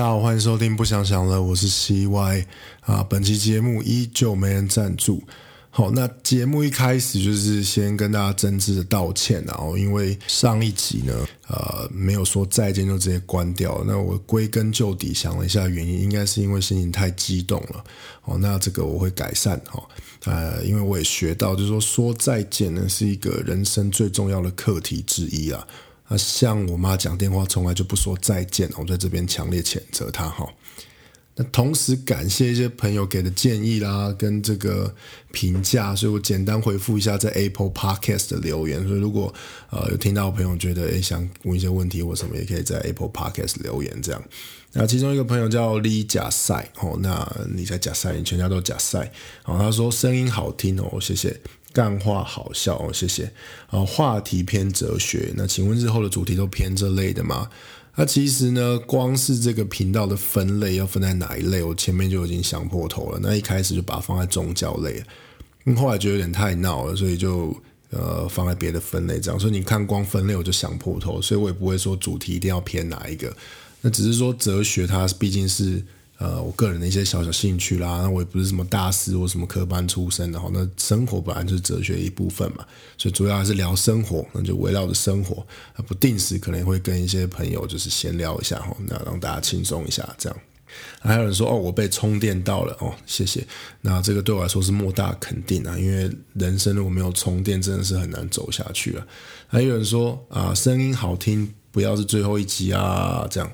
大家好，欢迎收听不想想了，我是 CY 啊。本期节目依旧没人赞助。好，那节目一开始就是先跟大家真挚的道歉，然后因为上一集呢，呃，没有说再见就直接关掉。那我归根究底想了一下原因，应该是因为心情太激动了。哦，那这个我会改善哈。呃，因为我也学到，就是说说再见呢是一个人生最重要的课题之一啊。那像我妈讲电话从来就不说再见，我在这边强烈谴责她哈。那同时感谢一些朋友给的建议啦，跟这个评价，所以我简单回复一下在 Apple Podcast 的留言。所以如果呃有听到朋友觉得诶想问一些问题或什么，也可以在 Apple Podcast 留言这样。那其中一个朋友叫李假赛哦，那你在假赛，你全家都假赛哦。他说声音好听哦，谢谢。干话好笑哦，谢谢。啊，话题偏哲学，那请问日后的主题都偏这类的吗？那其实呢，光是这个频道的分类要分在哪一类，我前面就已经想破头了。那一开始就把它放在宗教类，后来觉得有点太闹了，所以就呃放在别的分类这样。所以你看光分类我就想破头，所以我也不会说主题一定要偏哪一个。那只是说哲学它毕竟是。呃，我个人的一些小小兴趣啦，那我也不是什么大师或什么科班出身的哈。那生活本来就是哲学一部分嘛，所以主要还是聊生活，那就围绕着生活。不定时可能会跟一些朋友就是闲聊一下哈，那让大家轻松一下这样。还有人说哦，我被充电到了哦，谢谢。那这个对我来说是莫大肯定啊，因为人生如果没有充电，真的是很难走下去了。还有人说啊，声音好听，不要是最后一集啊，这样。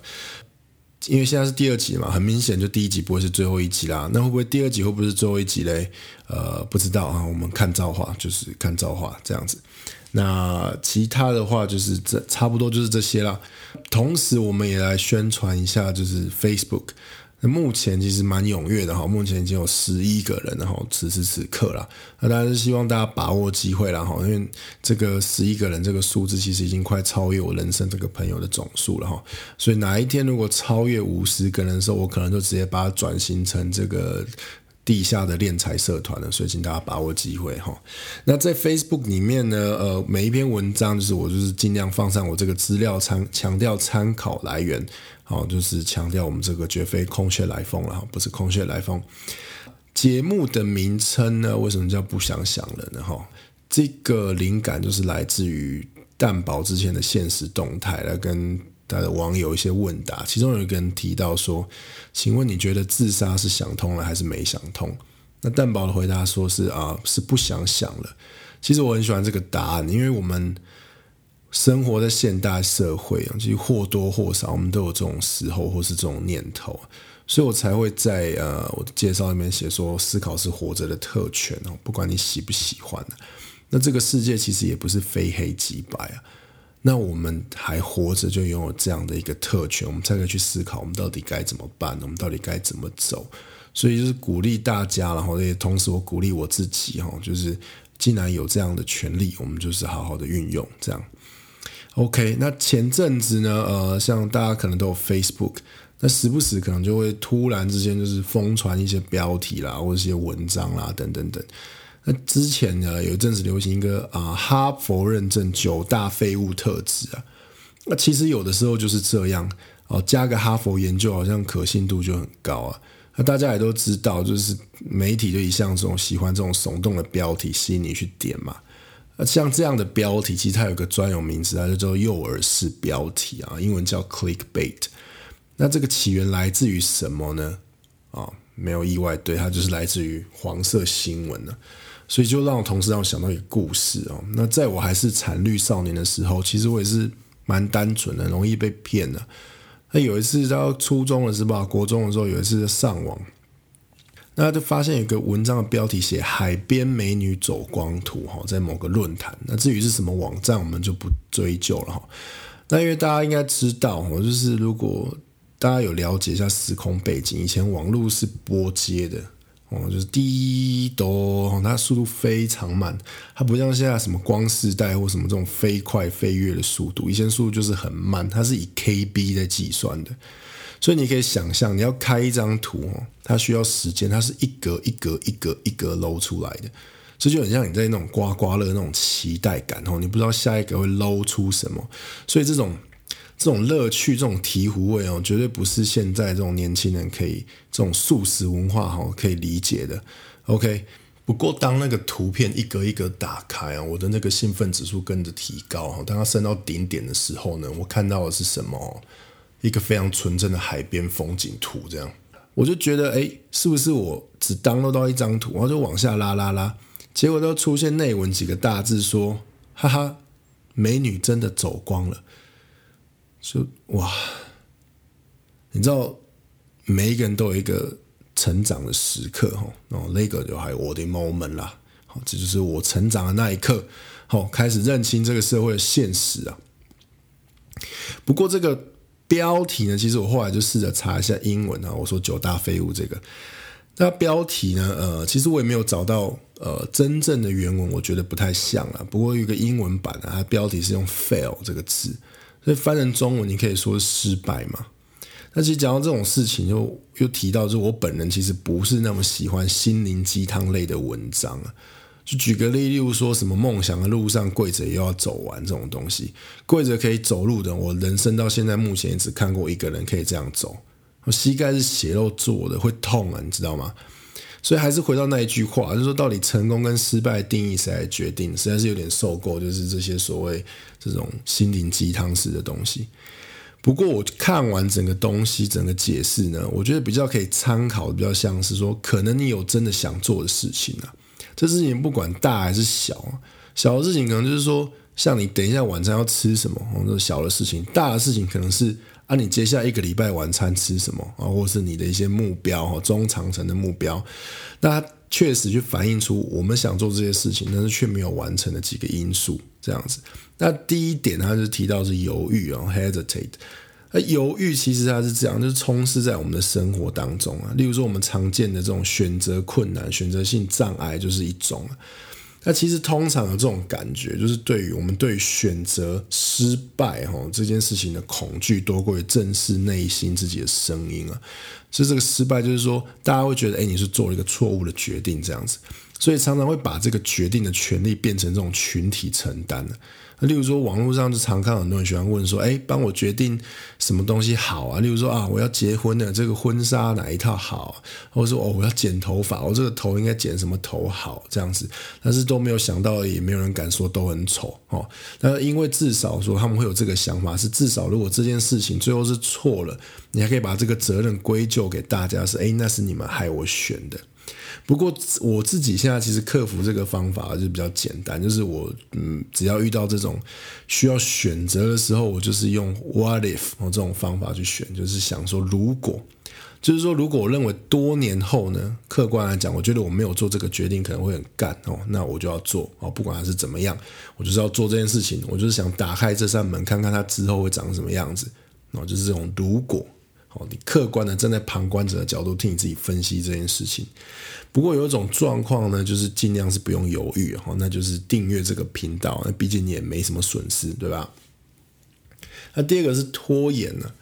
因为现在是第二集嘛，很明显就第一集不会是最后一集啦。那会不会第二集会不会是最后一集嘞？呃，不知道啊，我们看造化，就是看造化这样子。那其他的话就是这差不多就是这些啦。同时，我们也来宣传一下，就是 Facebook。那目前其实蛮踊跃的哈，目前已经有十一个人然后此时此刻啦。那当然是希望大家把握机会啦哈，因为这个十一个人这个数字其实已经快超越我人生这个朋友的总数了哈。所以哪一天如果超越五十个人的时候，我可能就直接把它转型成这个。地下的练财社团了，所以请大家把握机会哈。那在 Facebook 里面呢，呃，每一篇文章就是我就是尽量放上我这个资料参强调参考来源，好，就是强调我们这个绝非空穴来风了，不是空穴来风。节目的名称呢，为什么叫不想想了呢？哈，这个灵感就是来自于蛋宝之前的现实动态来跟。他的网友一些问答，其中有一个人提到说：“请问你觉得自杀是想通了还是没想通？”那蛋宝的回答说是啊，是不想想了。其实我很喜欢这个答案，因为我们生活在现代社会啊，其实或多或少我们都有这种时候或是这种念头，所以我才会在呃我的介绍里面写说，思考是活着的特权哦，不管你喜不喜欢那这个世界其实也不是非黑即白啊。那我们还活着，就拥有这样的一个特权，我们才可以去思考，我们到底该怎么办？我们到底该怎么走？所以就是鼓励大家，然后也同时我鼓励我自己，哈，就是既然有这样的权利，我们就是好好的运用。这样，OK。那前阵子呢，呃，像大家可能都有 Facebook，那时不时可能就会突然之间就是疯传一些标题啦，或者一些文章啦，等等等。那之前呢，有一阵子流行一个啊哈佛认证九大废物特质啊，那其实有的时候就是这样哦，加个哈佛研究好像可信度就很高啊。那大家也都知道，就是媒体就一向这种喜欢这种耸动的标题吸引你去点嘛。那像这样的标题，其实它有个专有名词，它叫做诱饵式标题啊，英文叫 clickbait。那这个起源来自于什么呢？啊，没有意外，对，它就是来自于黄色新闻呢。所以就让我同事让我想到一个故事哦。那在我还是残绿少年的时候，其实我也是蛮单纯的，容易被骗的。那有一次到初中了是吧？国中的时候有一次上网，那就发现有个文章的标题写“海边美女走光图”哈，在某个论坛。那至于是什么网站，我们就不追究了哈。那因为大家应该知道哦，就是如果大家有了解一下时空背景，以前网络是拨接的。哦，就是滴哆，它速度非常慢，它不像现在什么光世代或什么这种飞快飞跃的速度，以前速度就是很慢，它是以 KB 在计算的，所以你可以想象，你要开一张图哦，它需要时间，它是一格一格一格一格搂出来的，这就很像你在那种刮刮乐那种期待感哦，你不知道下一个会搂出什么，所以这种这种乐趣、这种醍醐味哦，绝对不是现在这种年轻人可以这种素食文化哈可以理解的。OK，不过当那个图片一格一格打开啊，我的那个兴奋指数跟着提高哈。当它升到顶点的时候呢，我看到的是什么？一个非常纯正的海边风景图，这样我就觉得，哎，是不是我只当录到一张图，然后就往下拉拉拉，结果都出现内文几个大字说，哈哈，美女真的走光了。就哇，你知道每一个人都有一个成长的时刻哈，哦，那个就还有我的 moment 啦，好，这就是我成长的那一刻，好，开始认清这个社会的现实啊。不过这个标题呢，其实我后来就试着查一下英文啊，我说九大废物这个，那标题呢，呃，其实我也没有找到呃真正的原文，我觉得不太像啊。不过有一个英文版啊，它标题是用 fail 这个字。所以翻成中文，你可以说失败嘛？那其实讲到这种事情，就又提到，就我本人其实不是那么喜欢心灵鸡汤类的文章啊。就举个例，例如说什么梦想的路上跪着也要走完这种东西，跪着可以走路的，我人生到现在目前也只看过一个人可以这样走。我膝盖是血肉做的，会痛啊，你知道吗？所以还是回到那一句话，就是说，到底成功跟失败定义谁来决定？实在是有点受够，就是这些所谓这种心灵鸡汤式的东西。不过我看完整个东西，整个解释呢，我觉得比较可以参考，比较像是说，可能你有真的想做的事情啊。这事情不管大还是小，小的事情可能就是说，像你等一下晚餐要吃什么，这种小的事情；大的事情可能是。啊，你接下来一个礼拜晚餐吃什么啊？或是你的一些目标哈，中长程的目标，那确实就反映出我们想做这些事情，但是却没有完成的几个因素，这样子。那第一点，他就提到是犹豫啊，hesitate。那犹豫其实它是这样，就是充斥在我们的生活当中啊。例如说，我们常见的这种选择困难、选择性障碍，就是一种。那其实通常有这种感觉，就是对于我们对选择失败哈这件事情的恐惧，多过于正视内心自己的声音啊。所以这个失败就是说，大家会觉得，哎，你是做了一个错误的决定这样子，所以常常会把这个决定的权利变成这种群体承担的。那例如说，网络上就常看很多人喜欢问说：“哎，帮我决定什么东西好啊？”例如说啊，我要结婚的这个婚纱哪一套好？或者说哦，我要剪头发，我这个头应该剪什么头好？这样子，但是都没有想到，也没有人敢说都很丑哦。那因为至少说他们会有这个想法，是至少如果这件事情最后是错了，你还可以把这个责任归咎给大家，是哎，那是你们害我选的。不过我自己现在其实克服这个方法就比较简单，就是我嗯，只要遇到这种需要选择的时候，我就是用 what if 这种方法去选，就是想说如果，就是说如果我认为多年后呢，客观来讲，我觉得我没有做这个决定可能会很干哦，那我就要做哦，不管它是怎么样，我就是要做这件事情，我就是想打开这扇门，看看它之后会长什么样子哦，就是这种如果。哦，你客观的站在旁观者的角度替你自己分析这件事情。不过有一种状况呢，就是尽量是不用犹豫哈，那就是订阅这个频道，那毕竟你也没什么损失，对吧？那第二个是拖延呢？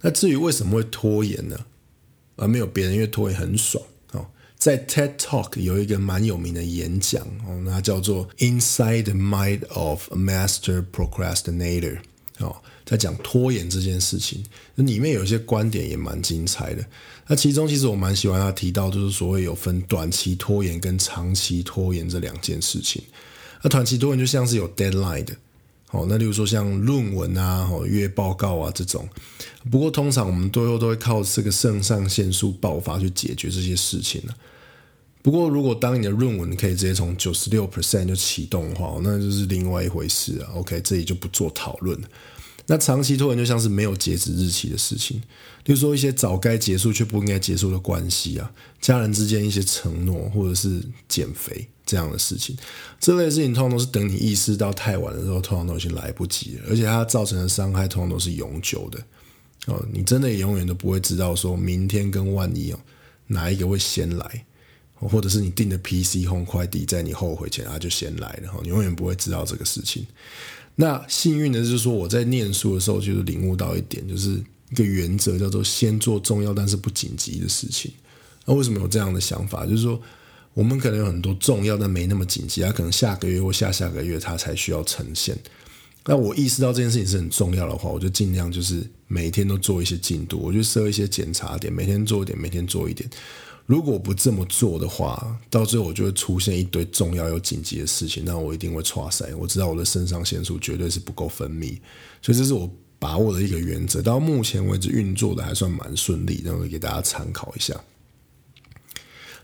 那至于为什么会拖延呢？而没有别人，因为拖延很爽哦。在 TED Talk 有一个蛮有名的演讲哦，那叫做 Inside the Mind of a Master Procrastinator 哦。在讲拖延这件事情，里面有一些观点也蛮精彩的。那其中其实我蛮喜欢他提到，就是所谓有分短期拖延跟长期拖延这两件事情。那短期拖延就像是有 deadline 的，好，那例如说像论文啊、月报告啊这种。不过通常我们最后都会靠这个肾上腺素爆发去解决这些事情了。不过如果当你的论文可以直接从九十六 percent 就启动的话，那就是另外一回事啊。OK，这里就不做讨论了。那长期拖延就像是没有截止日期的事情，比如说一些早该结束却不应该结束的关系啊，家人之间一些承诺，或者是减肥这样的事情，这类事情通常都是等你意识到太晚的时候，通常都已经来不及了，而且它造成的伤害通常都是永久的哦，你真的也永远都不会知道说明天跟万一哦哪一个会先来，或者是你订的 PC 红快递在你后悔前它就先来了，你永远不会知道这个事情。那幸运的是说，我在念书的时候就是领悟到一点，就是一个原则，叫做先做重要但是不紧急的事情。那为什么有这样的想法？就是说，我们可能有很多重要但没那么紧急，它可能下个月或下下个月它才需要呈现。那我意识到这件事情是很重要的话，我就尽量就是每天都做一些进度，我就设一些检查点，每天做一点，每天做一点。如果不这么做的话，到最后我就会出现一堆重要又紧急的事情，那我一定会错塞。我知道我的肾上腺素绝对是不够分泌，所以这是我把握的一个原则。到目前为止运作的还算蛮顺利，然后给大家参考一下。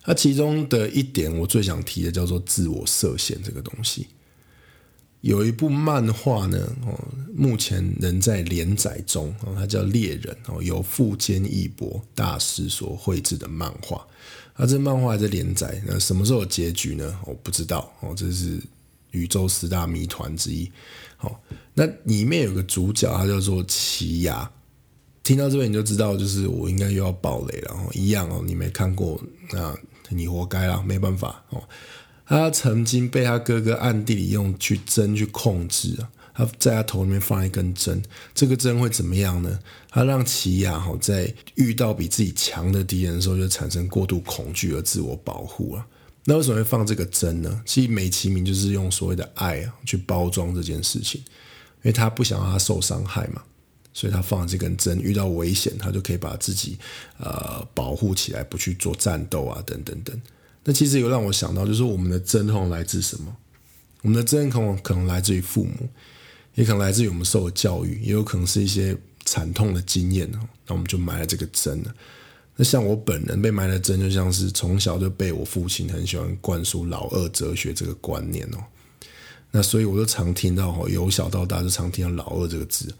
那其中的一点我最想提的叫做自我设限这个东西。有一部漫画呢，哦，目前仍在连载中，哦，它叫《猎人》，哦，由富坚义博大师所绘制的漫画。那这漫画还在连载，那什么时候有结局呢？我不知道，哦，这是宇宙十大谜团之一。好，那里面有个主角，他叫做奇亚。听到这边你就知道，就是我应该又要爆雷了。哦，一样哦，你没看过，那你活该啦，没办法哦。他曾经被他哥哥暗地里用去针去控制啊，他在他头里面放一根针，这个针会怎么样呢？他让奇亚哈在遇到比自己强的敌人的时候，就产生过度恐惧而自我保护了。那为什么会放这个针呢？其实美其名就是用所谓的爱啊去包装这件事情，因为他不想让他受伤害嘛，所以他放了这根针，遇到危险他就可以把自己呃保护起来，不去做战斗啊，等等等。那其实有让我想到，就是我们的真痛来自什么？我们的真痛可能来自于父母，也可能来自于我们受的教育，也有可能是一些惨痛的经验哦。那我们就埋了这个针了。那像我本人被埋的针，就像是从小就被我父亲很喜欢灌输老二哲学这个观念哦。那所以我就常听到哦，由小到大就常听到老二这个字。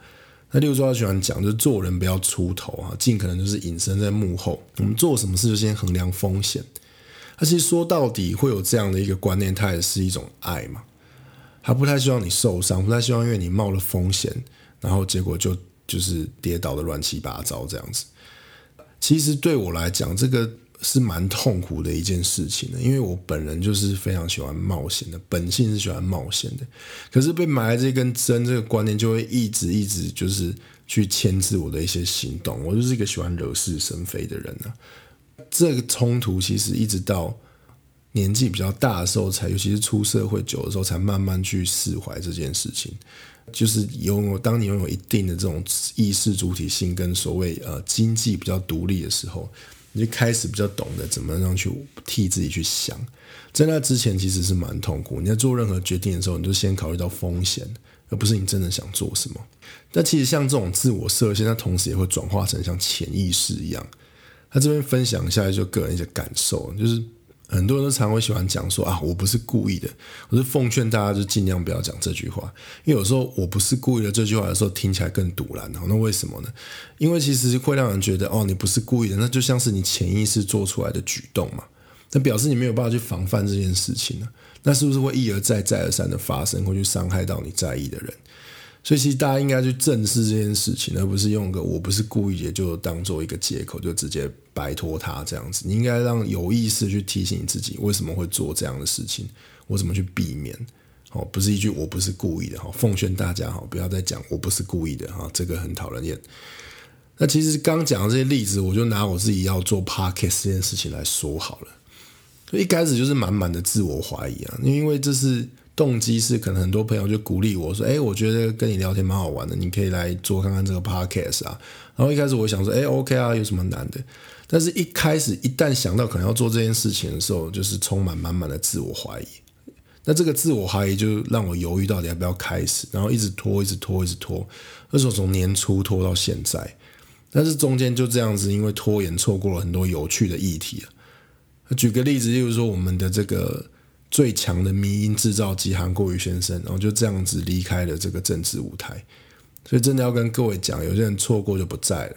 那例如说，他喜欢讲，就是做人不要出头啊，尽可能就是隐身在幕后。我们做什么事就先衡量风险。他其实说到底会有这样的一个观念，他也是一种爱嘛。他不太希望你受伤，不太希望因为你冒了风险，然后结果就就是跌倒的乱七八糟这样子。其实对我来讲，这个是蛮痛苦的一件事情的，因为我本人就是非常喜欢冒险的，本性是喜欢冒险的。可是被埋了这根针，这个观念就会一直一直就是去牵制我的一些行动。我就是一个喜欢惹是生非的人呢。这个冲突其实一直到年纪比较大的时候，才尤其是出社会久的时候，才慢慢去释怀这件事情。就是拥有当你拥有一定的这种意识主体性，跟所谓呃经济比较独立的时候，你就开始比较懂得怎么样去替自己去想。在那之前，其实是蛮痛苦。你在做任何决定的时候，你就先考虑到风险，而不是你真的想做什么。但其实像这种自我设限，它同时也会转化成像潜意识一样。他这边分享一下就个人一些感受，就是很多人都常会喜欢讲说啊，我不是故意的。我是奉劝大家就尽量不要讲这句话，因为有时候我不是故意的这句话的时候听起来更堵然。那为什么呢？因为其实会让人觉得哦，你不是故意的，那就像是你潜意识做出来的举动嘛。那表示你没有办法去防范这件事情呢？那是不是会一而再、再而三的发生，会去伤害到你在意的人？所以其实大家应该去正视这件事情，而不是用个我不是故意的就当做一个借口，就直接摆脱它这样子。你应该让有意识去提醒自己为什么会做这样的事情，我怎么去避免。哦，不是一句我不是故意的哈，奉劝大家哈，不要再讲我不是故意的哈，这个很讨人厌。那其实刚讲的这些例子，我就拿我自己要做 podcast 这件事情来说好了。一开始就是满满的自我怀疑啊，因为这是。动机是可能很多朋友就鼓励我说：“哎，我觉得跟你聊天蛮好玩的，你可以来做看看这个 podcast 啊。”然后一开始我想说：“哎，OK 啊，有什么难的？”但是一开始一旦想到可能要做这件事情的时候，就是充满满满的自我怀疑。那这个自我怀疑就让我犹豫到底要不要开始，然后一直拖，一直拖，一直拖。那时候从年初拖到现在，但是中间就这样子，因为拖延错过了很多有趣的议题啊。举个例子，例如说我们的这个。最强的迷音制造机韩国瑜先生，然后就这样子离开了这个政治舞台，所以真的要跟各位讲，有些人错过就不在了。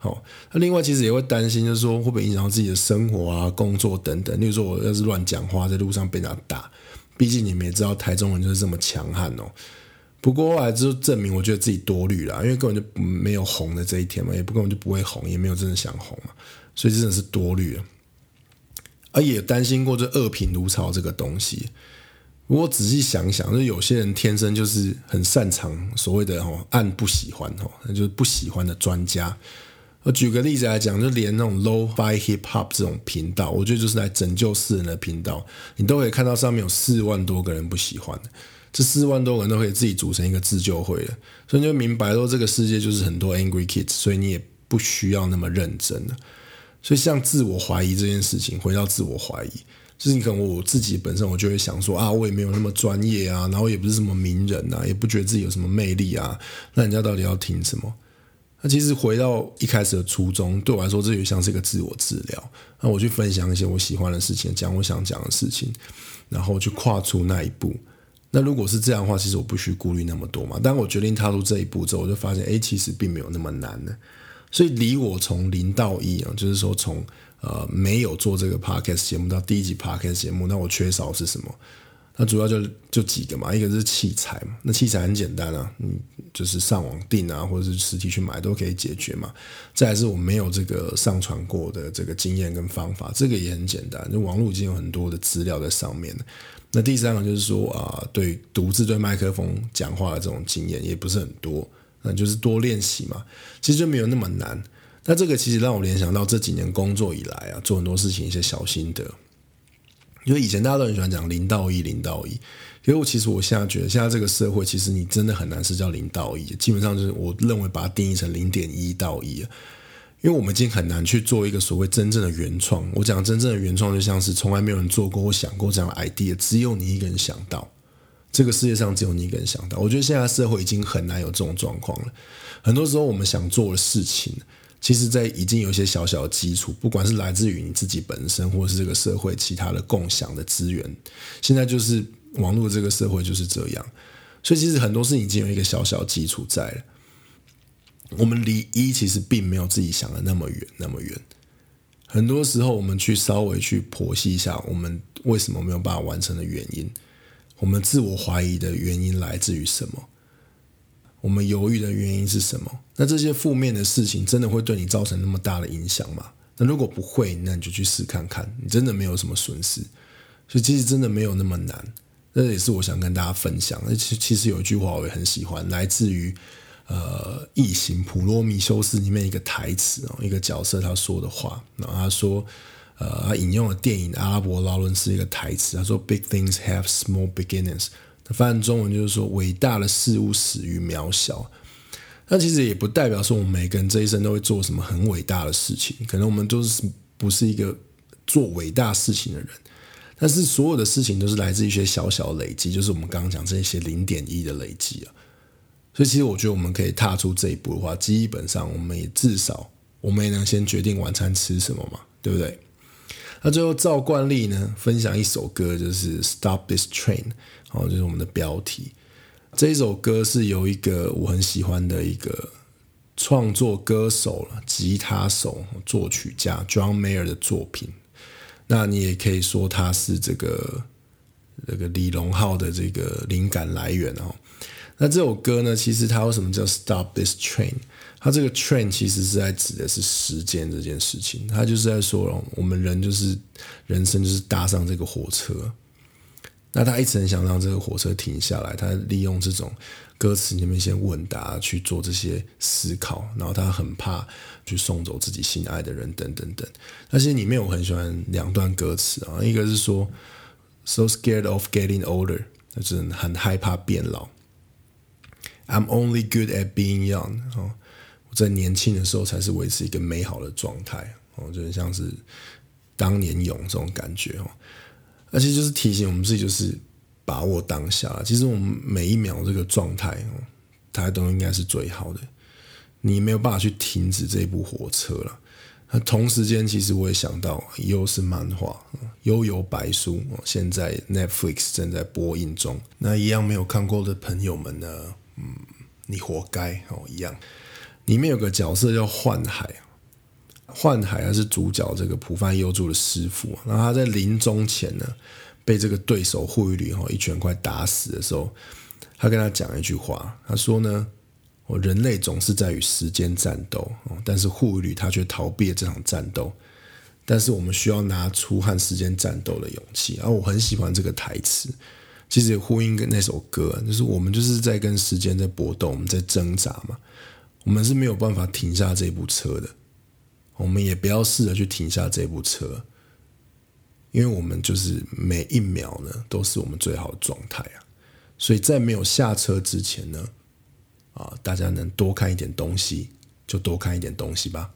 好，那另外其实也会担心，就是说会不会影响到自己的生活啊、工作等等。例如说，我要是乱讲话，在路上被人家打，毕竟你们也知道台中人就是这么强悍哦。不过后来就证明，我觉得自己多虑了，因为根本就没有红的这一天嘛，也不根本就不会红，也没有真的想红嘛，所以真的是多虑了。而也担心过这恶评如潮这个东西。我仔细想想，就有些人天生就是很擅长所谓的“哦按不喜欢”哦，那就是不喜欢的专家。我举个例子来讲，就连那种 low fi hip hop 这种频道，我觉得就是来拯救世人的频道，你都可以看到上面有四万多个人不喜欢这四万多个人都可以自己组成一个自救会了，所以你就明白说这个世界就是很多 angry kids，所以你也不需要那么认真了。所以像自我怀疑这件事情，回到自我怀疑，就是你可能我自己本身我就会想说啊，我也没有那么专业啊，然后也不是什么名人啊，也不觉得自己有什么魅力啊，那人家到底要听什么？那其实回到一开始的初衷，对我来说，这就像是一个自我治疗。那我去分享一些我喜欢的事情，讲我想讲的事情，然后去跨出那一步。那如果是这样的话，其实我不需顾虑那么多嘛。当我决定踏出这一步之后，我就发现，哎，其实并没有那么难呢。所以离我从零到一啊，就是说从呃没有做这个 podcast 节目到第一集 podcast 节目，那我缺少是什么？那主要就就几个嘛，一个是器材嘛，那器材很简单啊，嗯，就是上网订啊，或者是实体去买都可以解决嘛。再是我没有这个上传过的这个经验跟方法，这个也很简单，就网络已经有很多的资料在上面了。那第三个就是说啊，对独自对麦克风讲话的这种经验也不是很多，那就是多练习嘛，其实就没有那么难。那这个其实让我联想到这几年工作以来啊，做很多事情一些小心得。因为以前大家都很喜欢讲零到一，零到一。可是我其实我现在觉得，现在这个社会，其实你真的很难是叫零到一，基本上就是我认为把它定义成零点一到一。因为我们已经很难去做一个所谓真正的原创。我讲真正的原创，就像是从来没有人做过或想过这样的 idea，只有你一个人想到。这个世界上只有你一个人想到。我觉得现在社会已经很难有这种状况了。很多时候我们想做的事情。其实，在已经有一些小小的基础，不管是来自于你自己本身，或是这个社会其他的共享的资源，现在就是网络这个社会就是这样。所以，其实很多事情已经有一个小小基础在了。我们离一其实并没有自己想的那么远，那么远。很多时候，我们去稍微去剖析一下，我们为什么没有办法完成的原因，我们自我怀疑的原因来自于什么？我们犹豫的原因是什么？那这些负面的事情真的会对你造成那么大的影响吗？那如果不会，那你就去试看看，你真的没有什么损失。所以其实真的没有那么难。这也是我想跟大家分享。那其其实有一句话我也很喜欢，来自于呃《异形：普罗米修斯》里面一个台词哦，一个角色他说的话。然后他说，呃，他引用了电影《阿拉伯劳伦斯》一个台词，他说：“Big things have small beginnings。”翻译中文就是说，伟大的事物始于渺小。那其实也不代表说我们每个人这一生都会做什么很伟大的事情，可能我们都是不是一个做伟大事情的人。但是所有的事情都是来自一些小小累积，就是我们刚刚讲这些零点一的累积啊。所以其实我觉得我们可以踏出这一步的话，基本上我们也至少我们也能先决定晚餐吃什么嘛，对不对？那最后照惯例呢，分享一首歌，就是《Stop This Train》。哦，就是我们的标题。这一首歌是由一个我很喜欢的一个创作歌手了，吉他手、作曲家 John Mayer 的作品。那你也可以说他是这个这个李荣浩的这个灵感来源哦。那这首歌呢，其实它为什么叫 Stop This Train？他这个 train 其实是在指的是时间这件事情。他就是在说，我们人就是人生就是搭上这个火车。那他一直很想让这个火车停下来，他利用这种歌词里面一些问答去做这些思考，然后他很怕去送走自己心爱的人，等等等。那其实里面我很喜欢两段歌词啊，一个是说 “so scared of getting older”，就是很害怕变老。“I'm only good at being young”，哦，我在年轻的时候才是维持一个美好的状态，哦，就很像是当年勇这种感觉哦。而且就是提醒我们自己，就是把握当下。其实我们每一秒这个状态哦，它都应该是最好的。你没有办法去停止这部火车了。那同时间，其实我也想到，又是漫画《悠游白书》，现在 Netflix 正在播映中。那一样没有看过的朋友们呢？嗯，你活该哦！一样，里面有个角色叫幻海。幻海还是主角，这个浦饭优助的师傅，然后他在临终前呢，被这个对手护宇旅哈一拳快打死的时候，他跟他讲一句话，他说呢：“我人类总是在与时间战斗，但是护宇旅他却逃避了这场战斗，但是我们需要拿出和时间战斗的勇气。”而我很喜欢这个台词，其实也呼应跟那首歌，就是我们就是在跟时间在搏斗，我们在挣扎嘛，我们是没有办法停下这部车的。我们也不要试着去停下这部车，因为我们就是每一秒呢都是我们最好的状态啊。所以在没有下车之前呢，啊，大家能多看一点东西就多看一点东西吧。